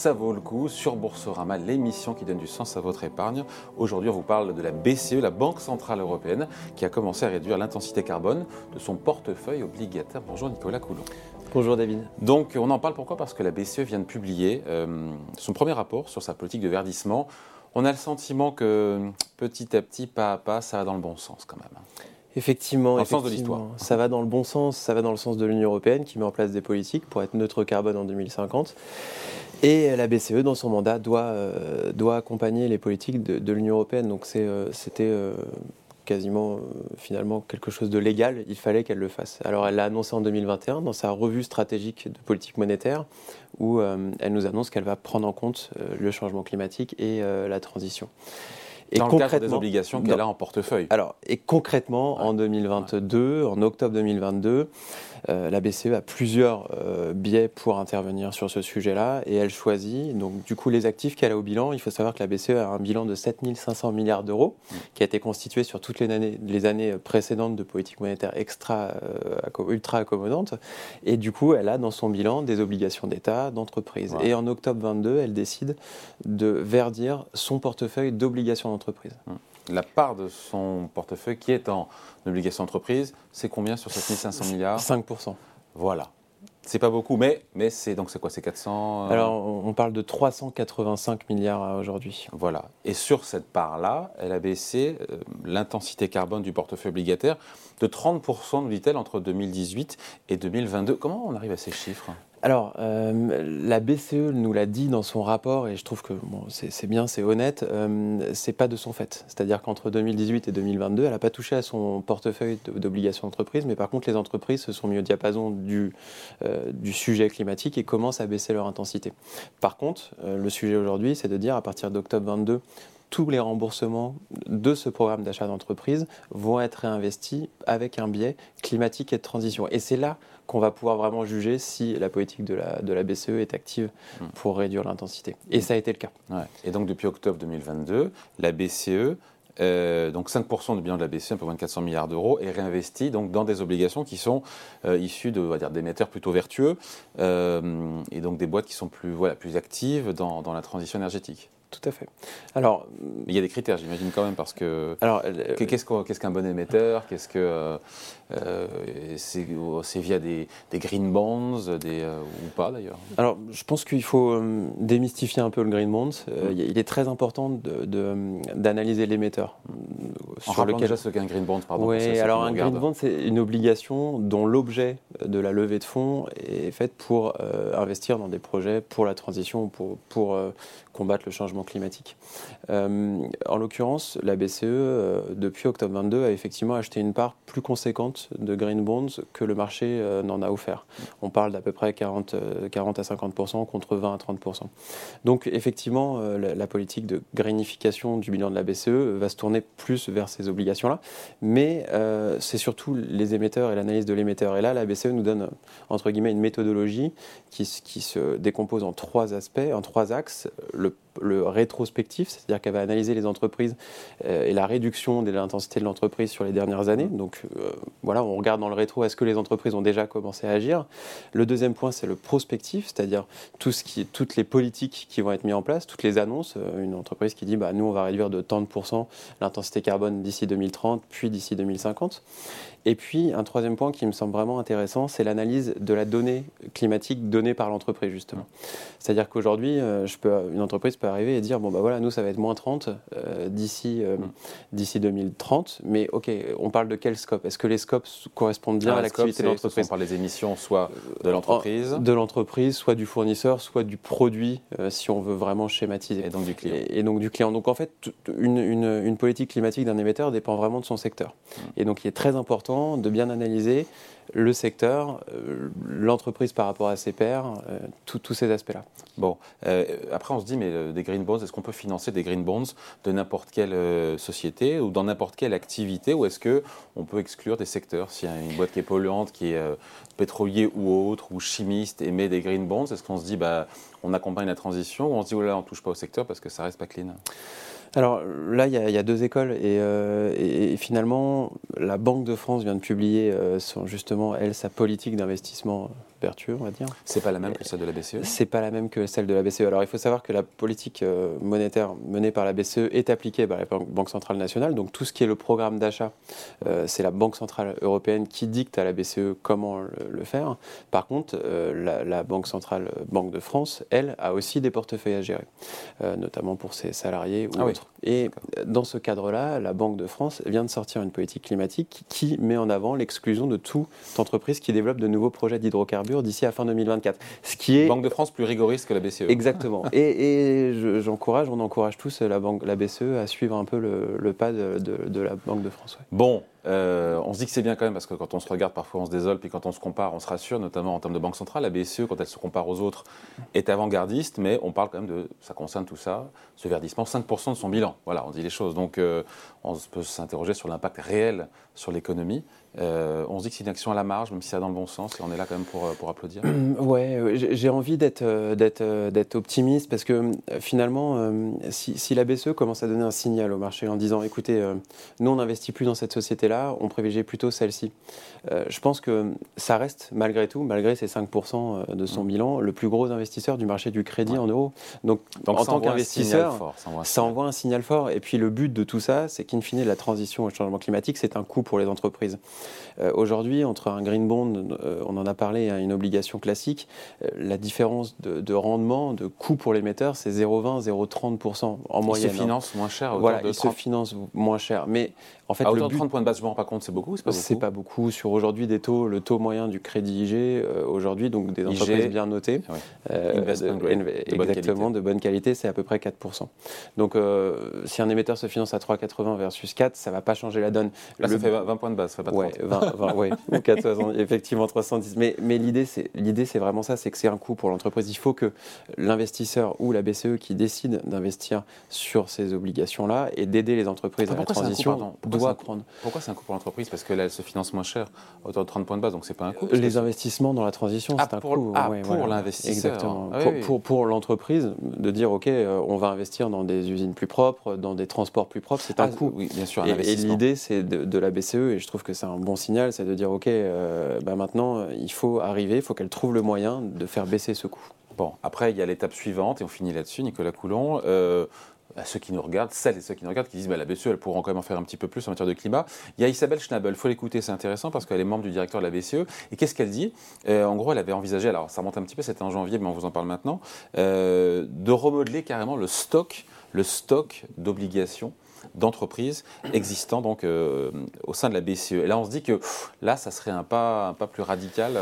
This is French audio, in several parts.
Ça vaut le coup sur Boursorama, l'émission qui donne du sens à votre épargne. Aujourd'hui, on vous parle de la BCE, la Banque Centrale Européenne, qui a commencé à réduire l'intensité carbone de son portefeuille obligataire. Bonjour Nicolas Coulon. Bonjour David. Donc on en parle pourquoi? Parce que la BCE vient de publier euh, son premier rapport sur sa politique de verdissement. On a le sentiment que petit à petit, pas à pas, ça va dans le bon sens quand même. Effectivement, dans le sens de l'histoire. Ça va dans le bon sens, ça va dans le sens de l'Union européenne qui met en place des politiques pour être neutre carbone en 2050. Et la BCE, dans son mandat, doit, euh, doit accompagner les politiques de, l'Union européenne. Donc euh, c'était euh, quasiment finalement quelque chose de légal, il fallait qu'elle le fasse. Alors elle l'a annoncé en 2021 dans sa revue stratégique de politique monétaire, où elle nous annonce qu'elle va prendre en compte le changement climatique et la transition. Et dans le cadre des obligations qu'elle a en portefeuille. Alors, et concrètement, en 2022, en octobre 2022, euh, la BCE a plusieurs euh, biais pour intervenir sur ce sujet-là et elle choisit donc du coup les actifs qu'elle a au bilan. Il faut savoir que la BCE a un bilan de 7500 milliards d'euros mmh. qui a été constitué sur toutes les années, les années précédentes de politique monétaire extra euh, ultra accommodante et du coup elle a dans son bilan des obligations d'État, d'entreprise. Et en octobre 22, elle décide de verdir son portefeuille d'obligations d'entreprise. Mmh la part de son portefeuille qui est en obligation d'entreprise, c'est combien sur 7500 milliards 5%. Voilà. C'est pas beaucoup, mais, mais c'est donc c'est quoi C'est 400 euh Alors on parle de 385 milliards aujourd'hui. Voilà. Et sur cette part-là, elle a baissé euh, l'intensité carbone du portefeuille obligataire de 30%, nous dit-elle, entre 2018 et 2022. Comment on arrive à ces chiffres? Alors, euh, la BCE nous l'a dit dans son rapport, et je trouve que c'est bien, c'est honnête, euh, c'est pas de son fait. C'est-à-dire qu'entre 2018 et 2022, elle n'a pas touché à son portefeuille d'obligations d'entreprise, mais par contre, les entreprises se sont mis au diapason du, euh, du sujet climatique et commencent à baisser leur intensité. Par contre, le sujet aujourd'hui, c'est de dire à partir d'octobre 22, tous les remboursements de ce programme d'achat d'entreprise vont être réinvestis avec un biais climatique et de transition. Et c'est là qu'on va pouvoir vraiment juger si la politique de la, de la BCE est active hmm. pour réduire l'intensité. Et ça a été le cas. Et donc depuis octobre 2022, la BCE euh, donc 5% du bilan de la BCE, un peu moins de 400 milliards d'euros, est réinvesti donc dans des obligations qui sont euh, issues de, dire, d'émetteurs plutôt vertueux euh, et donc des boîtes qui sont plus, voilà, plus actives dans, dans la transition énergétique. Tout à fait. Alors, il y a des critères, j'imagine quand même, parce que. Alors, qu'est-ce qu'un bon émetteur? Qu'est-ce que euh, euh, c'est via des, green bonds, des euh, ou pas d'ailleurs? Alors, je pense qu'il faut démystifier un peu le green bonds. Mm. il est très important d'analyser l'émetteur. En sur lequel... déjà ce qu'est un green bond, pardon. Oui, alors un green bond, c'est une obligation dont l'objet de la levée de fonds est fait pour investir dans des projets pour la transition, pour, pour combattre le changement climatique. Euh, en l'occurrence, la BCE, euh, depuis octobre 22, a effectivement acheté une part plus conséquente de green bonds que le marché euh, n'en a offert. On parle d'à peu près 40, 40 à 50% contre 20 à 30% Donc effectivement, la, politique de greenification du bilan de la BCE va se tourner plus vers ces obligations-là, mais c'est surtout les émetteurs et l'analyse de l'émetteur. Et là, la BCE nous donne entre guillemets une méthodologie qui, se décompose en trois aspects, en trois axes. Le rétrospectif, c'est-à-dire qu'elle va analyser les entreprises euh, et la réduction de l'intensité de l'entreprise sur les dernières années. Donc euh, voilà, on regarde dans le rétro, est-ce que les entreprises ont déjà commencé à agir? Le deuxième point, c'est le prospectif, c'est-à-dire tout ce qui, toutes les politiques qui vont être mises en place, toutes les annonces. Euh, une entreprise qui dit, bah, nous, on va réduire de tant de pourcents l'intensité carbone d'ici 2030, puis d'ici 2050. Et puis, un troisième point qui me semble vraiment intéressant, c'est l'analyse de la donnée climatique donnée par l'entreprise, justement. C'est-à-dire qu'aujourd'hui, une entreprise peut arriver et dire bon bah voilà nous ça va être moins 30 euh, d'ici euh, mm. d'ici 2030 mais ok on parle de quel scope? Est-ce que les scopes correspondent bien à l'activité de l'entreprise par les émissions soit de l'entreprise. de l'entreprise soit du fournisseur soit du produit euh, si on veut vraiment schématiser. Et donc du client. Et, donc du client. Donc en fait une, une, une politique climatique d'un émetteur dépend vraiment de son secteur. Mm. et donc il est très important de bien analyser le secteur, euh, l'entreprise par rapport à ses pairs, euh, tous ces aspects-là. Bon, euh, après on se dit, mais des green bonds, est-ce qu'on peut financer des green bonds de n'importe quelle société ou dans n'importe quelle activité ou est-ce qu'on peut exclure des secteurs? S'il y a une boîte qui est polluante, qui est pétrolier ou autre, ou chimiste, et met des green bonds, est-ce qu'on se dit, bah, on accompagne la transition ou on se dit, oh là, on ne touche pas au secteur parce que ça reste pas clean? Alors là, il y, a deux écoles euh, et, finalement, la Banque de France vient de publier euh, justement, elle, sa politique d'investissement vertueux, on va dire. C'est pas la même que celle de la BCE C'est pas la même que celle de la BCE. Alors il faut savoir que la politique euh, monétaire menée par la BCE est appliquée par la Banque centrale nationale. Donc tout ce qui est le programme d'achat, c'est la Banque centrale européenne qui dicte à la BCE comment le, faire. Par contre, la, Banque centrale Banque de France, elle, a aussi des portefeuilles à gérer, notamment pour ses salariés ou ah autres. Et dans ce cadre-là, la Banque de France vient de sortir une politique climatique qui met en avant l'exclusion de toute entreprise qui développe de nouveaux projets d'hydrocarbures d'ici à fin 2024. Ce qui est Banque de France plus rigoriste que la BCE. Exactement. et, j'encourage, on encourage tous la, banque, la BCE à suivre un peu le, pas de, la Banque de France. Bon, euh, on se dit que c'est bien quand même parce que quand on se regarde, parfois on se désole, puis quand on se compare, on se rassure, notamment en termes de banque centrale. La BCE, quand elle se compare aux autres, est avant-gardiste, mais on parle quand même de, ça concerne tout ça, ce verdissement, 5% de son bilan. Voilà, on dit les choses. Donc euh, on peut s'interroger sur l'impact réel sur l'économie. Euh, on se dit que c'est une action à la marge, même si ça dans le bon sens, et on est là quand même pour, pour applaudir. Ouais, j'ai envie d'être d'être optimiste parce que finalement, si, si, la BCE commence à donner un signal au marché en disant, écoutez, nous on n'investit plus dans cette société là on privilégie plutôt celle-ci. Euh, je pense que ça reste, malgré tout, malgré ces 5% euh, de son mm. bilan, le plus gros investisseur du marché du crédit en euros. Donc, en tant qu'investisseur, ça, envoie un signal fort. Et puis le but de tout ça, c'est qu'in fine, la transition au changement climatique, c'est un coût pour les entreprises. Euh, aujourd'hui, entre un green bond, on en a parlé, et une obligation classique, la différence de, rendement, de coût pour l'émetteur, c'est 0,20, 0,30% en moyenne. Il se hein. finance moins cher. Voilà, il se finance moins cher. Mais en fait, à de 30 points de base, je me rends pas compte, c'est beaucoup C'est pas beaucoup. pas beaucoup. Sur aujourd'hui des taux, le taux moyen du crédit IG, euh, aujourd'hui, donc des entreprises bien notées, euh, exactement, de bonne qualité, c'est à peu près 4%. Donc euh, si un émetteur se finance à 3,80 versus 4, ça va pas changer la donne. Là, ça fait 20 points de base, ça fait pas 30. Ouais, 20, 20 ouais, 4, effectivement 310. Mais, mais l'idée, c'est vraiment ça, c'est que c'est un coût pour l'entreprise. Il faut que l'investisseur ou la BCE qui décide d'investir sur ces obligations-là et d'aider les entreprises à la transition doit prendre. Pourquoi c'est un coût pour l'entreprise Parce que là, elle se finance moins cher, autour de 30 points de base, donc c'est pas un coût. Les investissements dans la transition, ah, c'est un coût. Ah, pour l'investisseur. Exactement. Ah pour, pour, l'entreprise, de dire, OK, euh, on va investir dans des usines plus propres, dans des transports plus propres, c'est un coût. Oui, bien sûr, un et, et l'idée, c'est de, la BCE, et je trouve que c'est un bon signal, c'est de dire, OK, euh, bah maintenant, il faut arriver, il faut qu'elle trouve le moyen de faire baisser ce coût. Bon, après, il y a l'étape suivante, et on finit là-dessus, Nicolas Coulon. Euh, ceux qui nous regardent, celles et ceux qui nous regardent, qui disent bah, la BCE, elle pourra quand même en faire un petit peu plus en matière de climat. Il y a Isabelle Schnabel, il faut l'écouter, c'est intéressant parce qu'elle est membre du directeur de la BCE. Et qu'est-ce qu'elle dit? Euh, En gros, elle avait envisagé, alors ça remonte un petit peu, c'était en janvier, mais on vous en parle maintenant, euh, de remodeler carrément le stock, le stock d'obligations d'entreprises existant donc euh, au sein de la BCE. Et là, on se dit que là, ça serait un pas, un pas plus radical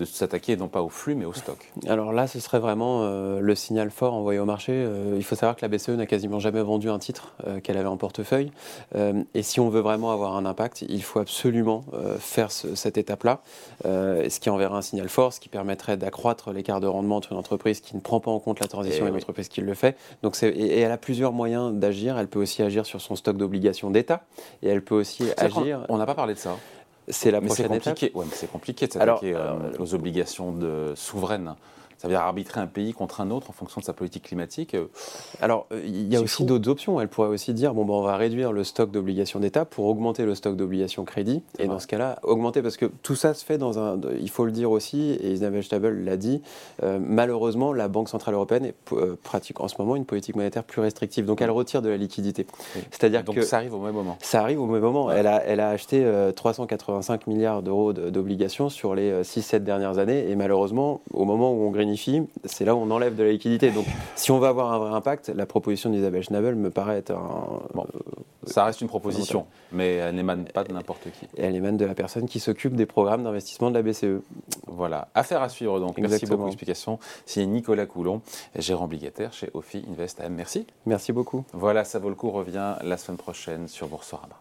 de s'attaquer non pas au flux mais au stock Alors là, ce serait vraiment euh, le signal fort envoyé au marché. Euh, il faut savoir que la BCE n'a quasiment jamais vendu un titre euh, qu'elle avait en portefeuille. et si on veut vraiment avoir un impact, il faut absolument faire cette étape-là, ce qui enverra un signal fort, ce qui permettrait d'accroître l'écart de rendement entre une entreprise qui ne prend pas en compte la transition et, eh une entreprise qui le fait. Donc et, et, elle a plusieurs moyens d'agir. Elle peut aussi agir sur son stock d'obligations d'État et elle peut aussi agir. On n'a pas parlé de ça. C'est la prochaine compliqué. Ouais, c'est compliqué de s'attaquer euh, aux obligations de, souveraines. Ça veut dire arbitrer un pays contre un autre en fonction de sa politique climatique. Euh, Alors, euh, il y a aussi d'autres options. Elle pourrait aussi dire bon, ben, on va réduire le stock d'obligations d'État pour augmenter le stock d'obligations crédit. Et dans ce cas-là, augmenter, parce que tout ça se fait dans un. Il faut le dire aussi, et Isabelle Stabel l'a dit, euh, malheureusement, la Banque Centrale Européenne pratique en ce moment une politique monétaire plus restrictive. Donc, elle retire de la liquidité. C'est-à-dire que. ça arrive au même moment. Ça arrive au même moment. Elle, a, elle a acheté 385 milliards d'euros d'obligations sur les 6-7 dernières années. Et malheureusement, au moment où on c'est là où on enlève de la liquidité. Donc, si on veut avoir un vrai impact, la proposition d'Isabelle Schnabel me paraît être un. Bon, ça reste une proposition, mais elle n'émane pas de n'importe qui. Elle émane de la personne qui s'occupe des programmes d'investissement de la BCE. Voilà, affaire à suivre donc. Merci beaucoup. Explication. C'est Nicolas Coulon, gérant obligataire chez Ophi Invest AM. Merci. Merci beaucoup. Voilà, ça vaut le coup. Revient la semaine prochaine sur Boursorama.